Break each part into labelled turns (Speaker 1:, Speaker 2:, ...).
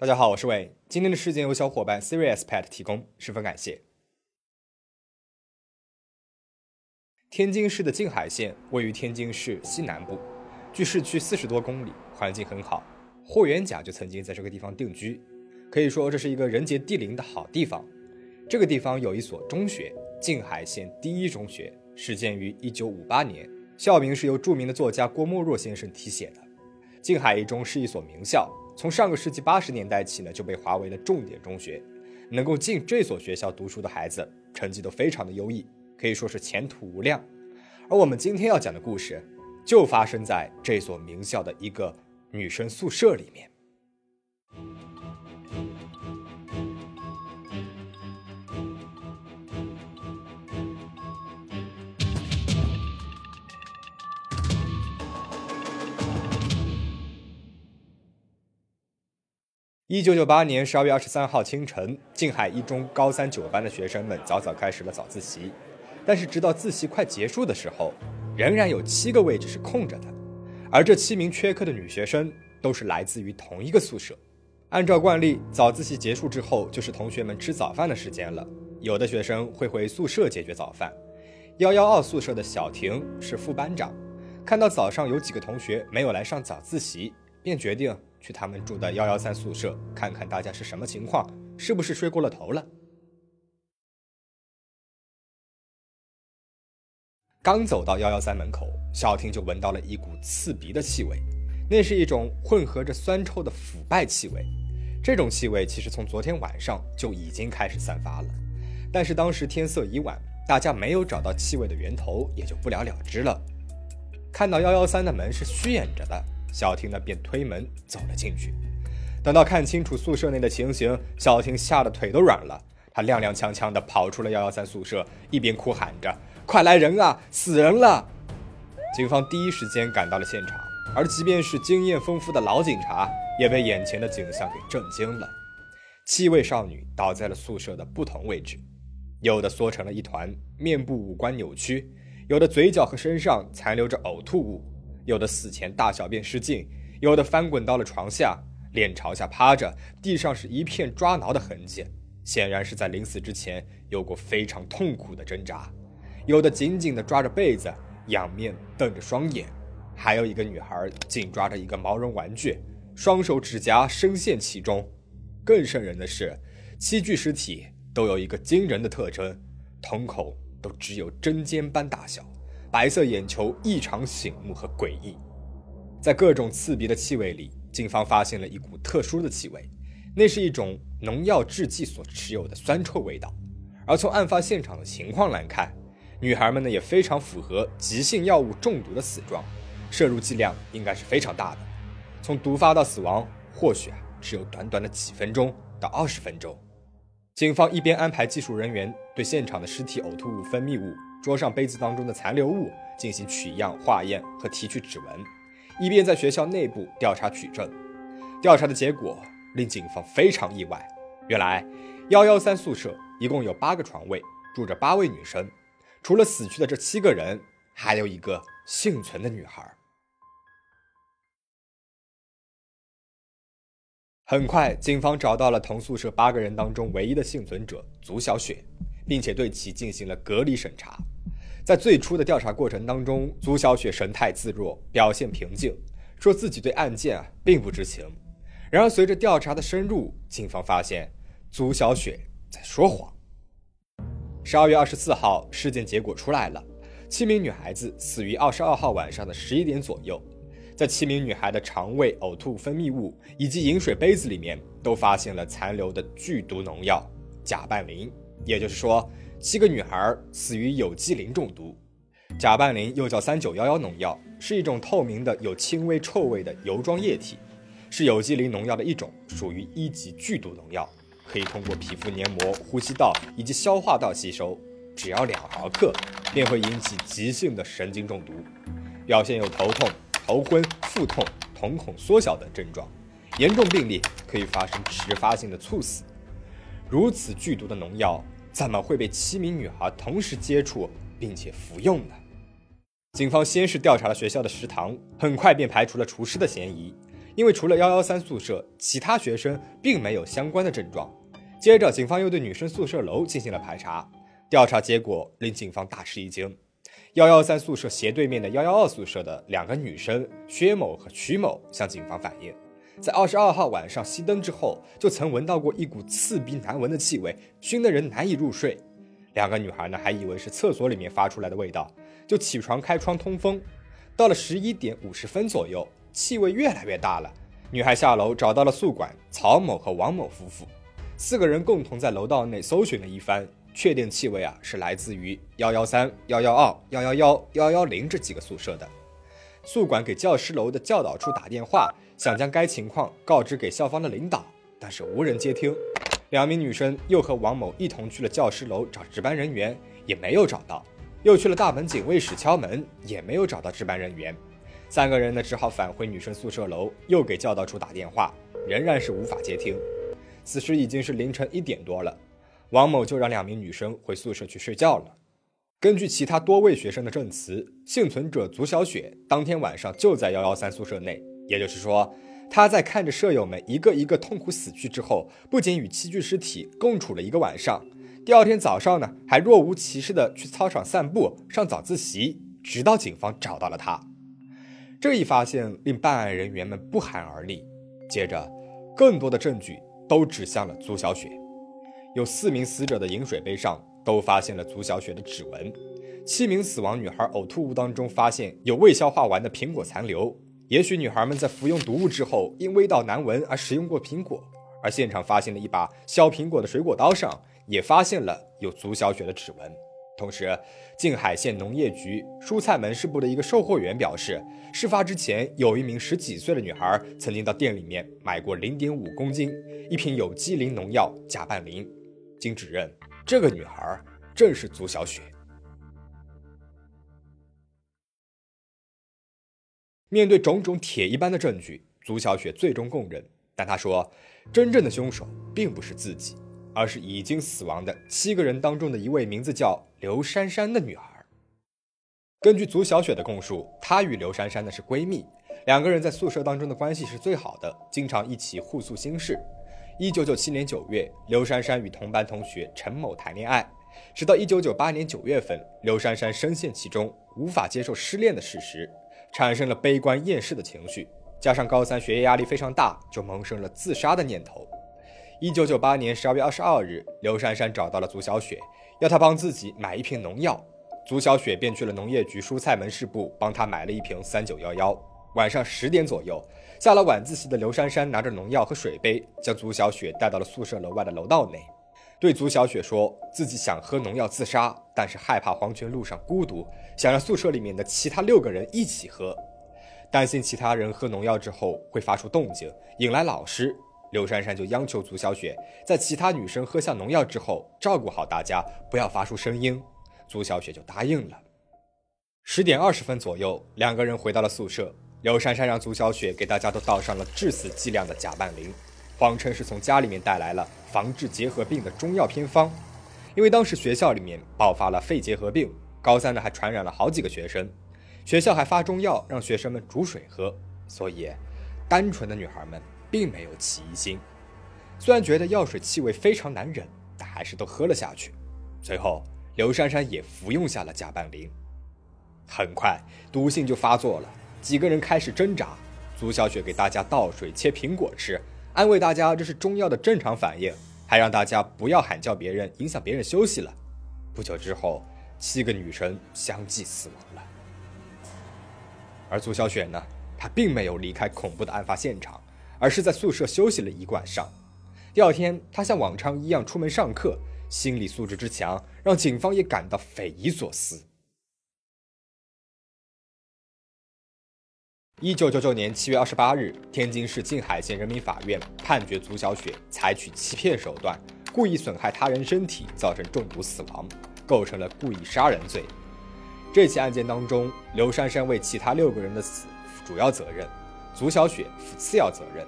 Speaker 1: 大家好，我是伟。今天的事件由小伙伴 Serious Pet 提供，十分感谢。天津市的静海县位于天津市西南部，距市区四十多公里，环境很好。霍元甲就曾经在这个地方定居，可以说这是一个人杰地灵的好地方。这个地方有一所中学——静海县第一中学，始建于一九五八年，校名是由著名的作家郭沫若先生题写的。静海一中是一所名校。从上个世纪八十年代起呢，就被划为了重点中学，能够进这所学校读书的孩子，成绩都非常的优异，可以说是前途无量。而我们今天要讲的故事，就发生在这所名校的一个女生宿舍里面。一九九八年十二月二十三号清晨，静海一中高三九班的学生们早早开始了早自习，但是直到自习快结束的时候，仍然有七个位置是空着的，而这七名缺课的女学生都是来自于同一个宿舍。按照惯例，早自习结束之后就是同学们吃早饭的时间了，有的学生会回宿舍解决早饭。幺幺二宿舍的小婷是副班长，看到早上有几个同学没有来上早自习，便决定。去他们住的幺幺三宿舍看看大家是什么情况，是不是睡过了头了？刚走到幺幺三门口，小婷就闻到了一股刺鼻的气味，那是一种混合着酸臭的腐败气味。这种气味其实从昨天晚上就已经开始散发了，但是当时天色已晚，大家没有找到气味的源头，也就不了了之了。看到幺幺三的门是虚掩着的。小婷呢，便推门走了进去。等到看清楚宿舍内的情形，小婷吓得腿都软了。她踉踉跄跄地跑出了幺幺三宿舍，一边哭喊着：“快来人啊，死人了！”警方第一时间赶到了现场，而即便是经验丰富的老警察，也被眼前的景象给震惊了。七位少女倒在了宿舍的不同位置，有的缩成了一团，面部五官扭曲；有的嘴角和身上残留着呕吐物。有的死前大小便失禁，有的翻滚到了床下，脸朝下趴着，地上是一片抓挠的痕迹，显然是在临死之前有过非常痛苦的挣扎。有的紧紧地抓着被子，仰面瞪着双眼，还有一个女孩紧抓着一个毛绒玩具，双手指甲深陷其中。更瘆人的是，七具尸体都有一个惊人的特征，瞳孔都只有针尖般大小。白色眼球异常醒目和诡异，在各种刺鼻的气味里，警方发现了一股特殊的气味，那是一种农药制剂所持有的酸臭味道。而从案发现场的情况来看，女孩们呢也非常符合急性药物中毒的死状，摄入剂量应该是非常大的。从毒发到死亡，或许啊只有短短的几分钟到二十分钟。警方一边安排技术人员对现场的尸体呕吐物、分泌物。桌上杯子当中的残留物进行取样化验和提取指纹，一边在学校内部调查取证。调查的结果令警方非常意外，原来幺幺三宿舍一共有八个床位，住着八位女生。除了死去的这七个人，还有一个幸存的女孩。很快，警方找到了同宿舍八个人当中唯一的幸存者足小雪。并且对其进行了隔离审查。在最初的调查过程当中，朱小雪神态自若，表现平静，说自己对案件啊并不知情。然而，随着调查的深入，警方发现朱小雪在说谎。十二月二十四号，事件结果出来了，七名女孩子死于二十二号晚上的十一点左右。在七名女孩的肠胃、呕吐分泌物以及饮水杯子里面，都发现了残留的剧毒农药甲拌磷。也就是说，七个女孩死于有机磷中毒。甲拌磷又叫三九幺幺农药，是一种透明的、有轻微臭味的油状液体，是有机磷农药的一种，属于一级剧毒农药，可以通过皮肤黏膜、呼吸道以及消化道吸收，只要两毫克便会引起急性的神经中毒，表现有头痛、头昏、腹痛、瞳孔缩小等症状，严重病例可以发生迟发性的猝死。如此剧毒的农药，怎么会被七名女孩同时接触并且服用呢？警方先是调查了学校的食堂，很快便排除了厨师的嫌疑，因为除了幺幺三宿舍，其他学生并没有相关的症状。接着，警方又对女生宿舍楼进行了排查，调查结果令警方大吃一惊：幺幺三宿舍斜对面的幺幺二宿舍的两个女生薛某和曲某向警方反映，在二十二号晚上熄灯之后，就曾闻到过一股刺鼻难闻的气味，熏得人难以入睡。两个女孩呢，还以为是厕所里面发出来的味道，就起床开窗通风。到了十一点五十分左右，气味越来越大了。女孩下楼找到了宿管曹某和王某夫妇，四个人共同在楼道内搜寻了一番，确定气味啊是来自于幺幺三、幺幺二、幺幺幺、幺幺零这几个宿舍的。宿管给教师楼的教导处打电话，想将该情况告知给校方的领导，但是无人接听。两名女生又和王某一同去了教师楼找值班人员，也没有找到；又去了大门警卫室敲门，也没有找到值班人员。三个人呢，只好返回女生宿舍楼，又给教导处打电话，仍然是无法接听。此时已经是凌晨一点多了，王某就让两名女生回宿舍去睡觉了。根据其他多位学生的证词，幸存者足小雪当天晚上就在幺幺三宿舍内，也就是说。她在看着舍友们一个一个痛苦死去之后，不仅与七具尸体共处了一个晚上，第二天早上呢，还若无其事的去操场散步、上早自习，直到警方找到了她。这一发现令办案人员们不寒而栗。接着，更多的证据都指向了足小雪，有四名死者的饮水杯上都发现了足小雪的指纹，七名死亡女孩呕吐物当中发现有未消化完的苹果残留。也许女孩们在服用毒物之后，因味道难闻而食用过苹果，而现场发现了一把削苹果的水果刀上也发现了有足小雪的指纹。同时，静海县农业局蔬菜门市部的一个售货员表示，事发之前有一名十几岁的女孩曾经到店里面买过零点五公斤一瓶有机磷农药甲拌磷，经指认，这个女孩正是足小雪。面对种种铁一般的证据，足小雪最终供认。但她说，真正的凶手并不是自己，而是已经死亡的七个人当中的一位名字叫刘珊珊的女孩。根据足小雪的供述，她与刘珊珊呢是闺蜜，两个人在宿舍当中的关系是最好的，经常一起互诉心事。一九九七年九月，刘珊珊与同班同学陈某谈恋爱，直到一九九八年九月份，刘珊珊深陷其中，无法接受失恋的事实。产生了悲观厌世的情绪，加上高三学业压力非常大，就萌生了自杀的念头。一九九八年十二月二十二日，刘珊珊找到了足小雪，要她帮自己买一瓶农药。足小雪便去了农业局蔬菜门市部，帮她买了一瓶三九幺幺。晚上十点左右，下了晚自习的刘珊珊拿着农药和水杯，将足小雪带到了宿舍楼外的楼道内。对足小雪说自己想喝农药自杀，但是害怕黄泉路上孤独，想让宿舍里面的其他六个人一起喝，担心其他人喝农药之后会发出动静，引来老师。刘珊珊就央求足小雪在其他女生喝下农药之后，照顾好大家，不要发出声音。足小雪就答应了。十点二十分左右，两个人回到了宿舍，刘珊珊让足小雪给大家都倒上了致死剂量的甲拌磷。谎称是从家里面带来了防治结核病的中药偏方，因为当时学校里面爆发了肺结核病，高三的还传染了好几个学生，学校还发中药让学生们煮水喝，所以单纯的女孩们并没有起疑心。虽然觉得药水气味非常难忍，但还是都喝了下去。随后，刘珊珊也服用下了甲拌磷，很快毒性就发作了，几个人开始挣扎。朱小雪给大家倒水切苹果吃。安慰大家这是中药的正常反应，还让大家不要喊叫别人，影响别人休息了。不久之后，七个女生相继死亡了。而朱小雪呢，她并没有离开恐怖的案发现场，而是在宿舍休息了一晚上。第二天，她像往常一样出门上课，心理素质之强，让警方也感到匪夷所思。一九九九年七月二十八日，天津市静海县人民法院判决足小雪采取欺骗手段，故意损害他人身体，造成中毒死亡，构成了故意杀人罪。这起案件当中，刘珊珊为其他六个人的死负主要责任，足小雪负次要责任。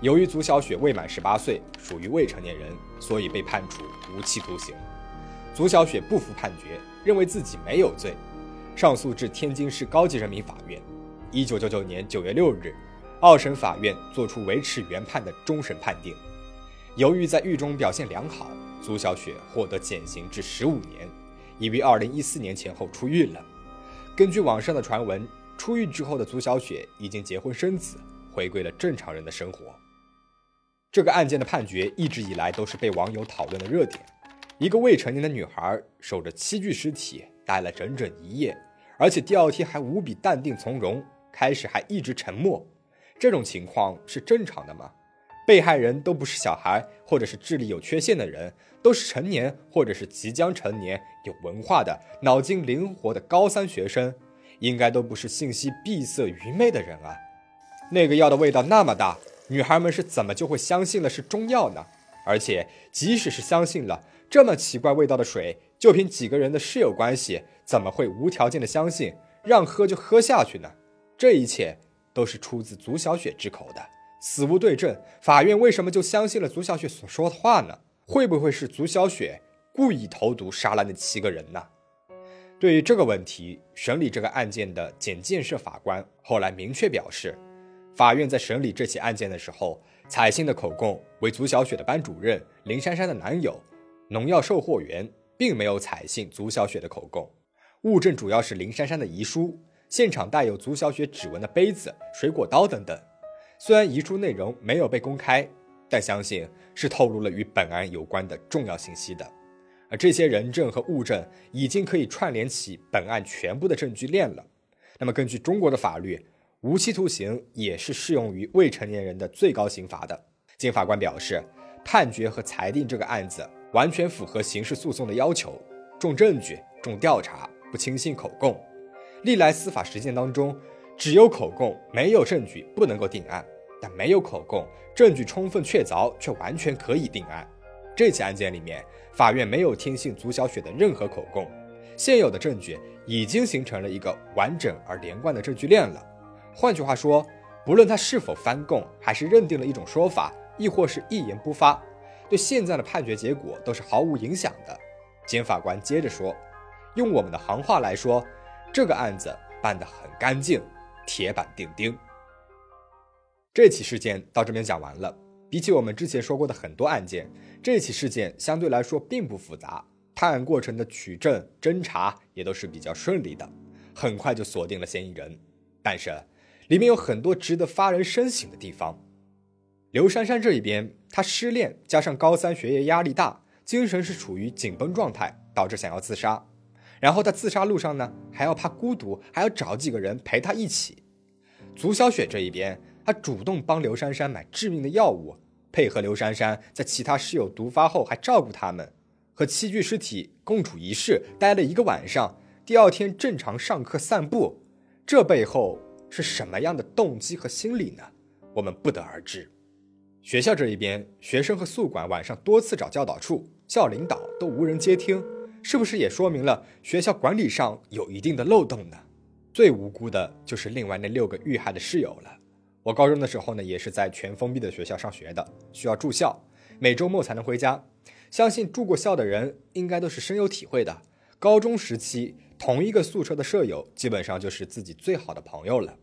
Speaker 1: 由于足小雪未满十八岁，属于未成年人，所以被判处无期徒刑。足小雪不服判决，认为自己没有罪，上诉至天津市高级人民法院。一九九九年九月六日，二审法院作出维持原判的终审判定。由于在狱中表现良好，足小雪获得减刑至十五年，已于二零一四年前后出狱了。根据网上的传闻，出狱之后的足小雪已经结婚生子，回归了正常人的生活。这个案件的判决一直以来都是被网友讨论的热点。一个未成年的女孩守着七具尸体待了整整一夜，而且第二天还无比淡定从容，开始还一直沉默。这种情况是正常的吗？被害人都不是小孩，或者是智力有缺陷的人，都是成年或者是即将成年、有文化的、脑筋灵活的高三学生，应该都不是信息闭塞、愚昧的人啊。那个药的味道那么大，女孩们是怎么就会相信了是中药呢？而且即使是相信了。这么奇怪味道的水，就凭几个人的室友关系，怎么会无条件的相信让喝就喝下去呢？这一切都是出自足小雪之口的，死无对证。法院为什么就相信了足小雪所说的话呢？会不会是足小雪故意投毒杀了那七个人呢？对于这个问题，审理这个案件的简建设法官后来明确表示，法院在审理这起案件的时候，采信的口供为足小雪的班主任林珊珊的男友。农药售货员并没有采信足小雪的口供，物证主要是林珊珊的遗书，现场带有足小雪指纹的杯子、水果刀等等。虽然遗书内容没有被公开，但相信是透露了与本案有关的重要信息的。而这些人证和物证已经可以串联起本案全部的证据链了。那么，根据中国的法律，无期徒刑也是适用于未成年人的最高刑罚的。经法官表示，判决和裁定这个案子。完全符合刑事诉讼的要求，重证据、重调查，不轻信口供。历来司法实践当中，只有口供没有证据不能够定案，但没有口供，证据充分确凿却完全可以定案。这起案件里面，法院没有听信足小雪的任何口供，现有的证据已经形成了一个完整而连贯的证据链了。换句话说，不论他是否翻供，还是认定了一种说法，亦或是一言不发。对现在的判决结果都是毫无影响的。检法官接着说：“用我们的行话来说，这个案子办得很干净，铁板钉钉。”这起事件到这边讲完了。比起我们之前说过的很多案件，这起事件相对来说并不复杂，探案过程的取证、侦查也都是比较顺利的，很快就锁定了嫌疑人。但是里面有很多值得发人深省的地方。刘珊珊这一边，她失恋加上高三学业压力大，精神是处于紧绷状态，导致想要自杀。然后在自杀路上呢，还要怕孤独，还要找几个人陪他一起。足小雪这一边，她主动帮刘珊珊买致命的药物，配合刘珊珊在其他室友毒发后还照顾他们，和七具尸体共处一室待了一个晚上。第二天正常上课散步，这背后是什么样的动机和心理呢？我们不得而知。学校这一边，学生和宿管晚上多次找教导处、校领导都无人接听，是不是也说明了学校管理上有一定的漏洞呢？最无辜的就是另外那六个遇害的室友了。我高中的时候呢，也是在全封闭的学校上学的，需要住校，每周末才能回家。相信住过校的人应该都是深有体会的。高中时期，同一个宿舍的舍友基本上就是自己最好的朋友了，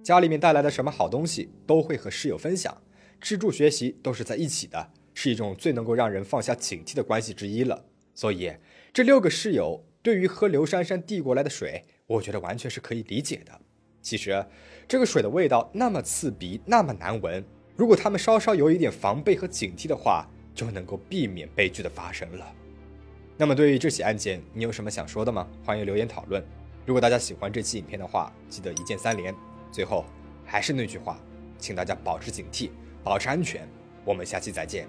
Speaker 1: 家里面带来的什么好东西都会和室友分享。吃住学习都是在一起的，是一种最能够让人放下警惕的关系之一了。所以，这六个室友对于喝刘珊珊递过来的水，我觉得完全是可以理解的。其实，这个水的味道那么刺鼻，那么难闻，如果他们稍稍有一点防备和警惕的话，就能够避免悲剧的发生了。那么，对于这起案件，你有什么想说的吗？欢迎留言讨论。如果大家喜欢这期影片的话，记得一键三连。最后，还是那句话，请大家保持警惕。保持安全，我们下期再见。